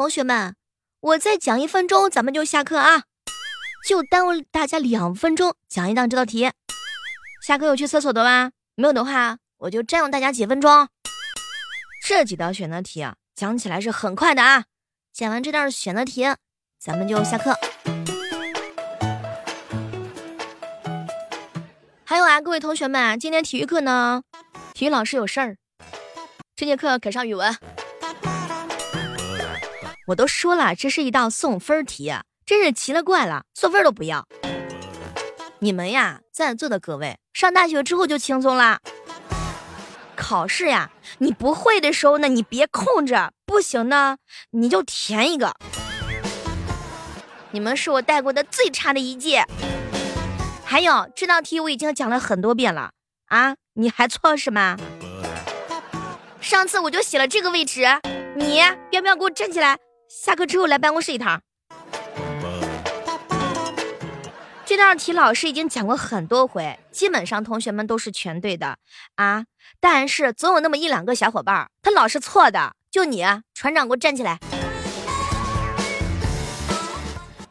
同学们，我再讲一分钟，咱们就下课啊，就耽误大家两分钟讲一道这道题。下课有去厕所的吗？没有的话，我就占用大家几分钟。这几道选择题啊，讲起来是很快的啊。讲完这道选择题，咱们就下课。还有啊，各位同学们，今天体育课呢，体育老师有事儿，这节课可上语文。我都说了，这是一道送分题，真是奇了怪了，送分都不要。你们呀，在座的各位，上大学之后就轻松了。考试呀，你不会的时候呢，你别空着，不行呢，你就填一个。你们是我带过的最差的一届。还有这道题我已经讲了很多遍了啊，你还错是吗？上次我就写了这个位置，你要不要给我站起来？下课之后来办公室一趟。这道题老师已经讲过很多回，基本上同学们都是全对的啊。但是总有那么一两个小伙伴，他老是错的。就你，船长，给我站起来！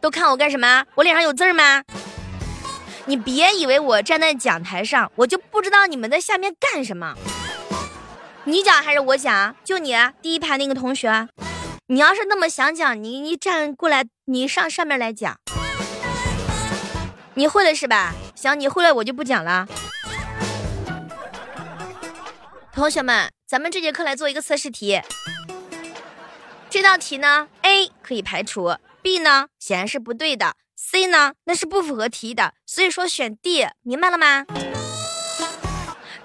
都看我干什么？我脸上有字吗？你别以为我站在讲台上，我就不知道你们在下面干什么。你讲还是我讲？就你第一排那个同学。你要是那么想讲，你你站过来，你上上面来讲。你会了是吧？行，你会了，我就不讲了。同学们，咱们这节课来做一个测试题。这道题呢，A 可以排除，B 呢显然是不对的，C 呢那是不符合题的，所以说选 D，明白了吗？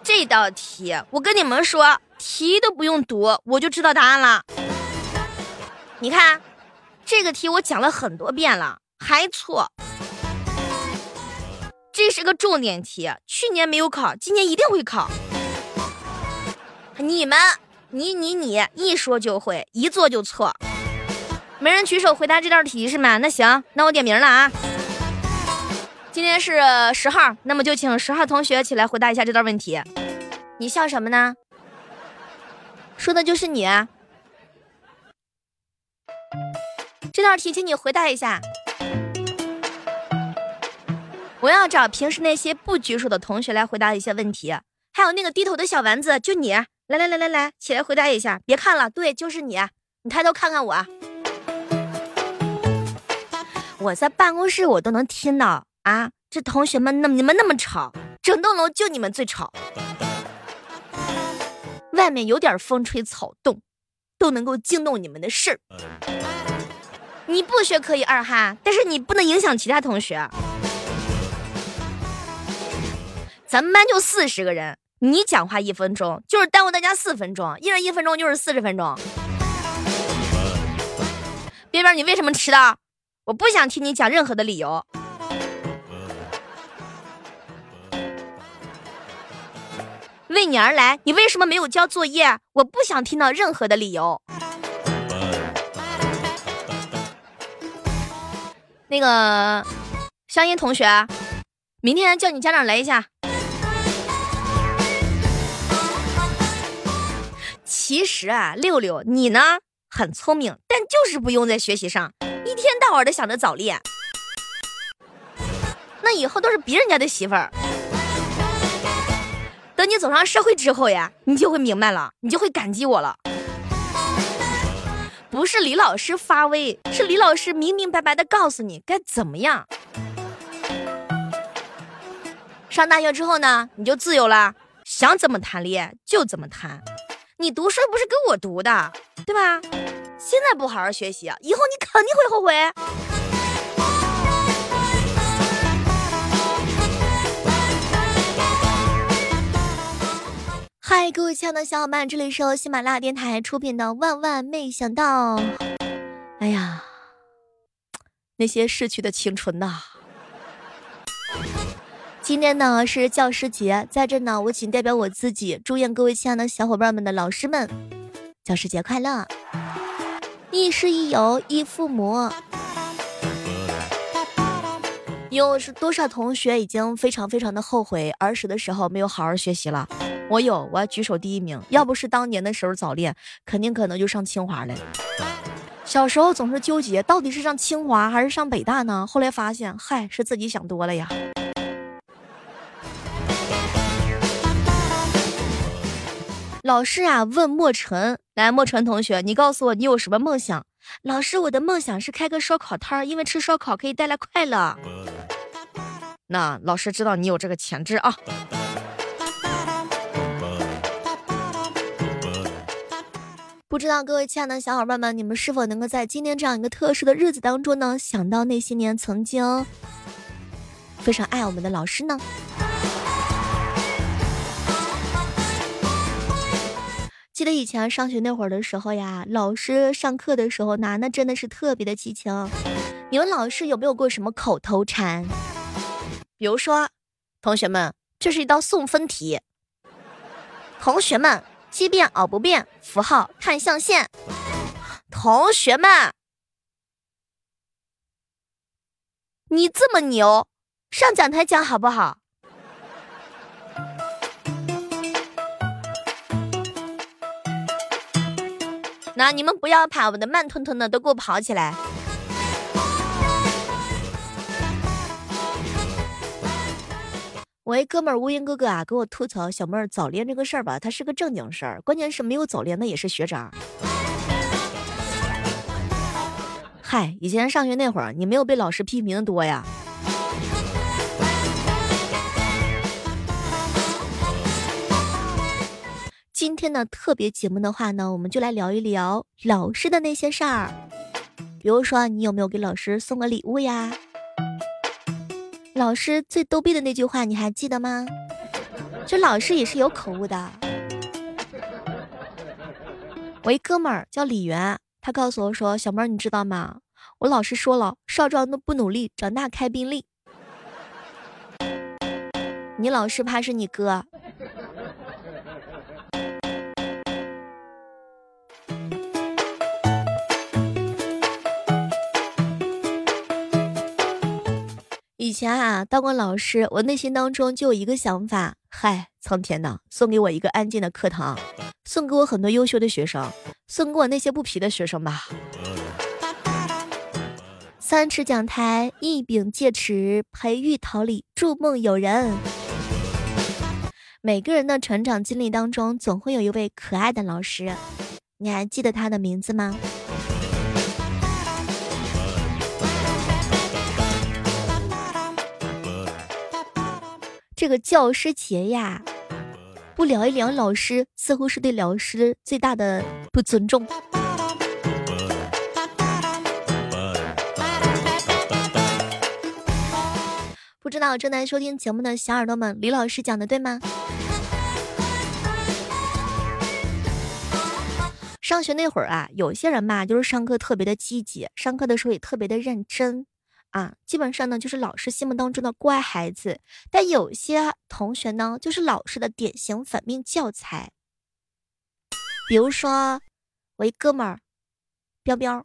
这道题我跟你们说，题都不用读，我就知道答案了。你看，这个题我讲了很多遍了，还错。这是个重点题，去年没有考，今年一定会考。你们，你你你，一说就会，一做就错。没人举手回答这道题是吗？那行，那我点名了啊。今天是十号，那么就请十号同学起来回答一下这道问题。你笑什么呢？说的就是你啊。这道题，请你回答一下。我要找平时那些不举手的同学来回答一些问题。还有那个低头的小丸子，就你，来来来来来，起来回答一下。别看了，对，就是你。你抬头看看我。我在办公室，我都能听到啊！这同学们，那你们那么吵，整栋楼就你们最吵。外面有点风吹草动，都能够惊动你们的事儿。你不学可以二哈，但是你不能影响其他同学。咱们班就四十个人，你讲话一分钟就是耽误大家四分钟，一人一分钟就是四十分钟。边边，你为什么迟到？我不想听你讲任何的理由。为你而来，你为什么没有交作业？我不想听到任何的理由。那个香烟同学，明天叫你家长来一下。其实啊，六六你呢很聪明，但就是不用在学习上，一天到晚的想着早恋。那以后都是别人家的媳妇儿。等你走上社会之后呀，你就会明白了，你就会感激我了。不是李老师发威，是李老师明明白白的告诉你该怎么样。上大学之后呢，你就自由了，想怎么谈恋爱就怎么谈。你读书不是给我读的，对吧？现在不好好学习，以后你肯定会后悔。嗨，各位亲爱的小伙伴，这里是由喜马拉雅电台出品的《万万没想到》。哎呀，那些逝去的青春呐！今天呢是教师节，在这呢，我仅代表我自己，祝愿各位亲爱的小伙伴们的老师们，教师节快乐！亦师亦友亦父母。有是多少同学已经非常非常的后悔儿时的时候没有好好学习了？我有，我要举手第一名。要不是当年的时候早恋，肯定可能就上清华了。小时候总是纠结，到底是上清华还是上北大呢？后来发现，嗨，是自己想多了呀。老师啊，问莫尘，来，莫尘同学，你告诉我，你有什么梦想？老师，我的梦想是开个烧烤摊，因为吃烧烤可以带来快乐。那老师知道你有这个潜质啊。不知道各位亲爱的小伙伴们，你们是否能够在今天这样一个特殊的日子当中呢，想到那些年曾经非常爱我们的老师呢？记得以前上学那会儿的时候呀，老师上课的时候呢，那真的是特别的激情。你们老师有没有过什么口头禅？比如说，同学们，这是一道送分题。同学们。奇变偶不变，符号看象限。同学们，你这么牛，上讲台讲好不好？那你们不要跑，我的慢吞吞的都给我跑起来。我一哥们儿乌云哥哥啊，给我吐槽小妹儿早恋这个事儿吧，他是个正经事儿。关键是没有早恋的也是学渣。嗨，以前上学那会儿，你没有被老师批评的多呀。今天呢特别节目的话呢，我们就来聊一聊老师的那些事儿。比如说，你有没有给老师送个礼物呀？老师最逗逼的那句话你还记得吗？这老师也是有口误的。我一哥们儿叫李元，他告诉我说：“小妹儿，你知道吗？我老师说了，少壮都不努力，长大开宾利。”你老师怕是你哥。以前啊，当过老师，我内心当中就有一个想法：嗨，苍天呐，送给我一个安静的课堂，送给我很多优秀的学生，送给我那些不皮的学生吧。三尺讲台，一柄戒尺，培育桃李，筑梦有人。每个人的成长经历当中，总会有一位可爱的老师，你还记得他的名字吗？这个教师节呀，不聊一聊老师，似乎是对老师最大的不尊重。不知道正在收听节目的小耳朵们，李老师讲的对吗？上学那会儿啊，有些人吧，就是上课特别的积极，上课的时候也特别的认真。啊，基本上呢就是老师心目当中的乖孩子，但有些同学呢就是老师的典型反面教材。比如说，我一哥们儿，彪彪。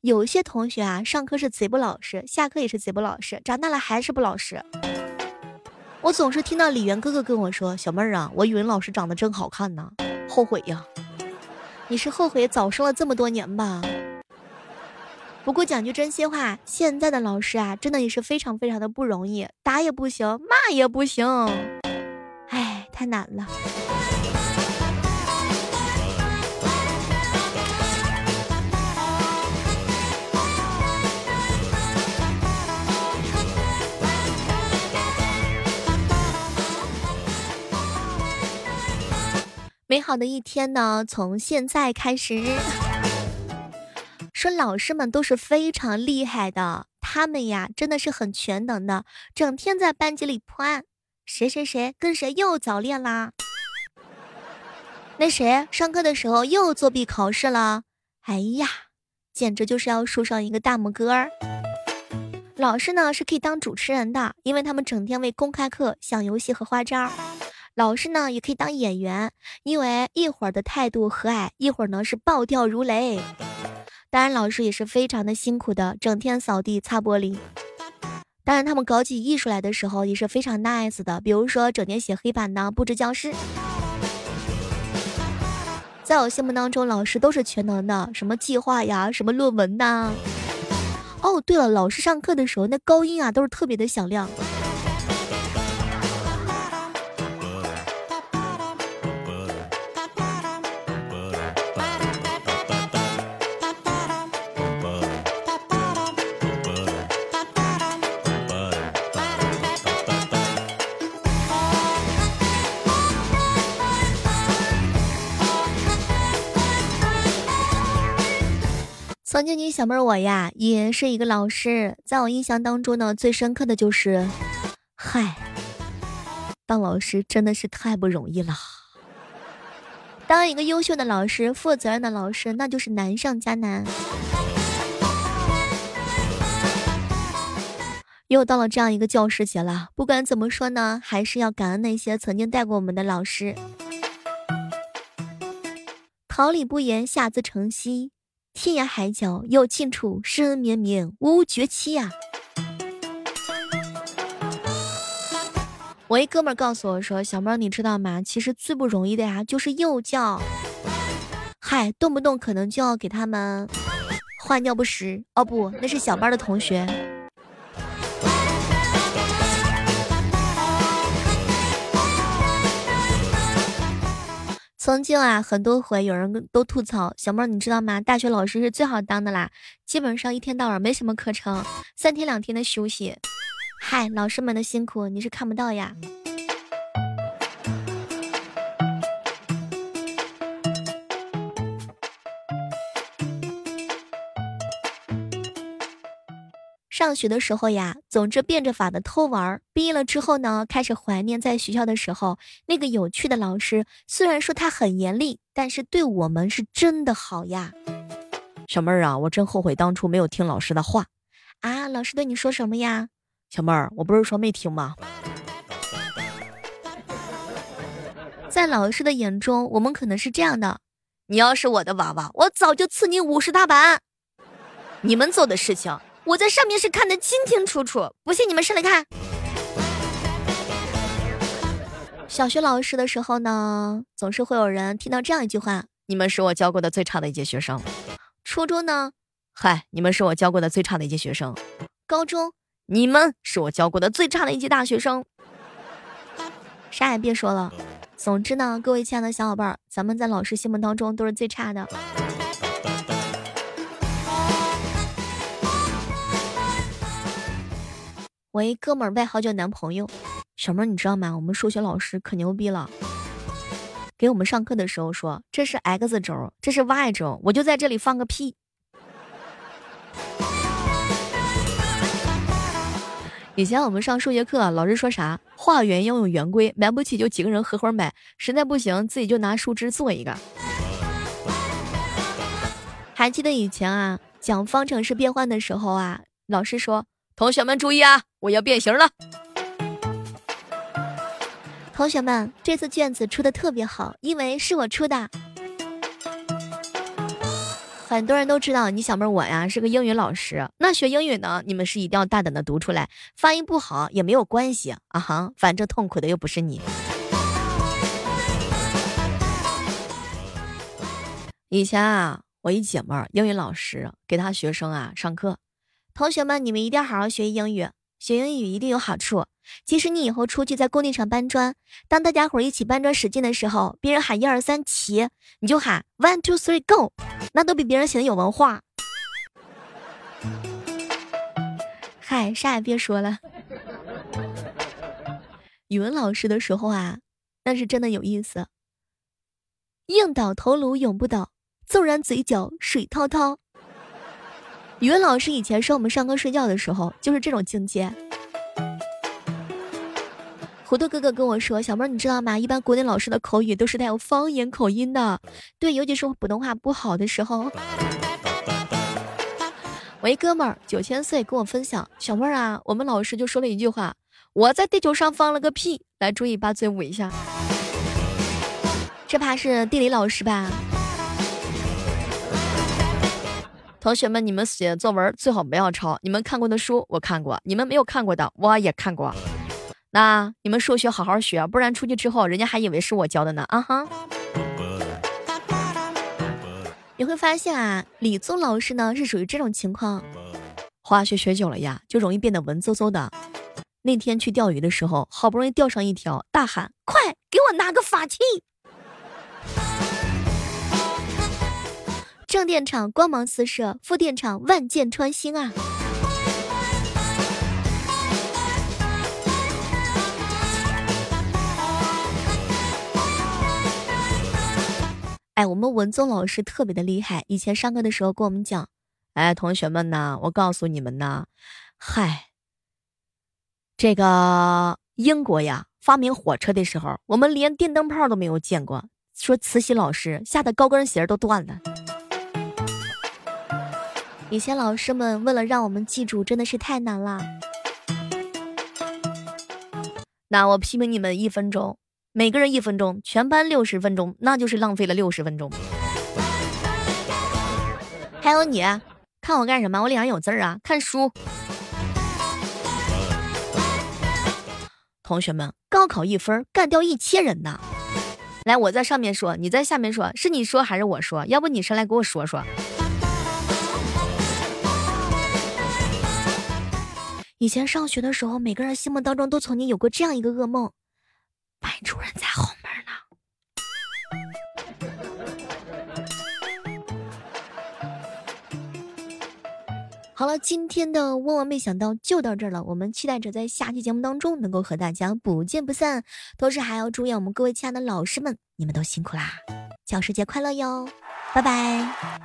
有些同学啊，上课是贼不老实，下课也是贼不老实，长大了还是不老实。我总是听到李元哥哥跟我说：“小妹儿啊，我语文老师长得真好看呢，后悔呀。”你是后悔早生了这么多年吧？不过讲句真心话，现在的老师啊，真的也是非常非常的不容易，打也不行，骂也不行，哎，太难了。美好的一天呢，从现在开始。说老师们都是非常厉害的，他们呀真的是很全能的，整天在班级里破案。谁谁谁跟谁又早恋啦？那谁上课的时候又作弊考试了？哎呀，简直就是要竖上一个大拇哥儿。老师呢是可以当主持人的，因为他们整天为公开课想游戏和花招。老师呢也可以当演员，因为一会儿的态度和蔼，一会儿呢是暴跳如雷。当然，老师也是非常的辛苦的，整天扫地擦玻璃。当然，他们搞起艺术来的时候也是非常 nice 的，比如说整天写黑板呢，布置教室。在我心目当中，老师都是全能的，什么计划呀，什么论文呐。哦，对了，老师上课的时候那高音啊，都是特别的响亮。曾经你小妹儿我呀，也是一个老师，在我印象当中呢，最深刻的就是，嗨，当老师真的是太不容易了。当一个优秀的老师、负责任的老师，那就是难上加难。又到了这样一个教师节了，不管怎么说呢，还是要感恩那些曾经带过我们的老师。桃李不言，下自成蹊。天涯海角有尽处，生恩绵绵无绝期呀！我一哥们儿告诉我说：“小猫，你知道吗？其实最不容易的呀，就是幼教。嗨，动不动可能就要给他们换尿不湿。哦不，那是小班的同学。”曾经啊，很多回有人都吐槽小妹儿，你知道吗？大学老师是最好当的啦，基本上一天到晚没什么课程，三天两天的休息。嗨，老师们的辛苦你是看不到呀。上学的时候呀，总之变着法的偷玩。毕业了之后呢，开始怀念在学校的时候那个有趣的老师。虽然说他很严厉，但是对我们是真的好呀。小妹儿啊，我真后悔当初没有听老师的话啊！老师对你说什么呀？小妹儿，我不是说没听吗？在老师的眼中，我们可能是这样的：你要是我的娃娃，我早就赐你五十大板。你们做的事情。我在上面是看得清清楚楚，不信你们试来看。小学老师的时候呢，总是会有人听到这样一句话：“你们是我教过的最差的一届学生。”初中呢，嗨，你们是我教过的最差的一届学生。高中，你们是我教过的最差的一届大学生。啥也别说了，总之呢，各位亲爱的小伙伴儿，咱们在老师心目当中都是最差的。我一哥们儿外号叫男朋友，小妹儿你知道吗？我们数学老师可牛逼了，给我们上课的时候说这是 x 轴，这是 y 轴，我就在这里放个屁。以前我们上数学课，老师说啥？画圆要用圆规，买不起就几个人合伙买，实在不行自己就拿树枝做一个。还记得以前啊，讲方程式变换的时候啊，老师说。同学们注意啊！我要变形了。同学们，这次卷子出的特别好，因为是我出的。很多人都知道你小妹我呀是个英语老师，那学英语呢，你们是一定要大胆的读出来，发音不好也没有关系啊哈，反正痛苦的又不是你。以前啊，我一姐妹儿英语老师给她学生啊上课。同学们，你们一定要好好学英语，学英语一定有好处。即使你以后出去在工地上搬砖，当大家伙一起搬砖使劲的时候，别人喊一二三起，你就喊 one two three go，那都比别人显得有文化。嗨，啥也别说了。语文老师的时候啊，那是真的有意思。硬倒头颅永不倒，纵然嘴角水滔滔。语文老师以前说我们上课睡觉的时候就是这种境界。糊涂哥哥跟我说：“小妹儿，你知道吗？一般国内老师的口语都是带有方言口音的，对，尤其是普通话不好的时候。”我一哥们儿九千岁跟我分享：“小妹儿啊，我们老师就说了一句话，我在地球上放了个屁。”来，注意把嘴捂一下。这怕是地理老师吧？同学们，你们写作文最好不要抄。你们看过的书我看过，你们没有看过的我也看过。那你们数学好好学，不然出去之后人家还以为是我教的呢。啊哈。你会发现啊，李宗老师呢是属于这种情况，滑雪学久了呀，就容易变得文绉绉的。那天去钓鱼的时候，好不容易钓上一条，大喊：“快给我拿个法器！”正电场光芒四射，副电场万箭穿心啊！哎，我们文宗老师特别的厉害，以前上课的时候跟我们讲，哎，同学们呐，我告诉你们呐，嗨，这个英国呀，发明火车的时候，我们连电灯泡都没有见过。说慈禧老师吓得高跟鞋都断了。以前老师们为了让我们记住，真的是太难了。那我批评你们一分钟。每个人一分钟，全班六十分钟，那就是浪费了六十分钟。还有你，看我干什么？我脸上有字儿啊！看书。同学们，高考一分干掉一千人呢！来，我在上面说，你在下面说，是你说还是我说？要不你上来给我说说。以前上学的时候，每个人心目当中都曾经有过这样一个噩梦。班主任在后门呢。好了，今天的万万没想到就到这儿了。我们期待着在下期节目当中能够和大家不见不散。同时还要祝愿我们各位亲爱的老师们，你们都辛苦啦！教师节快乐哟，拜拜。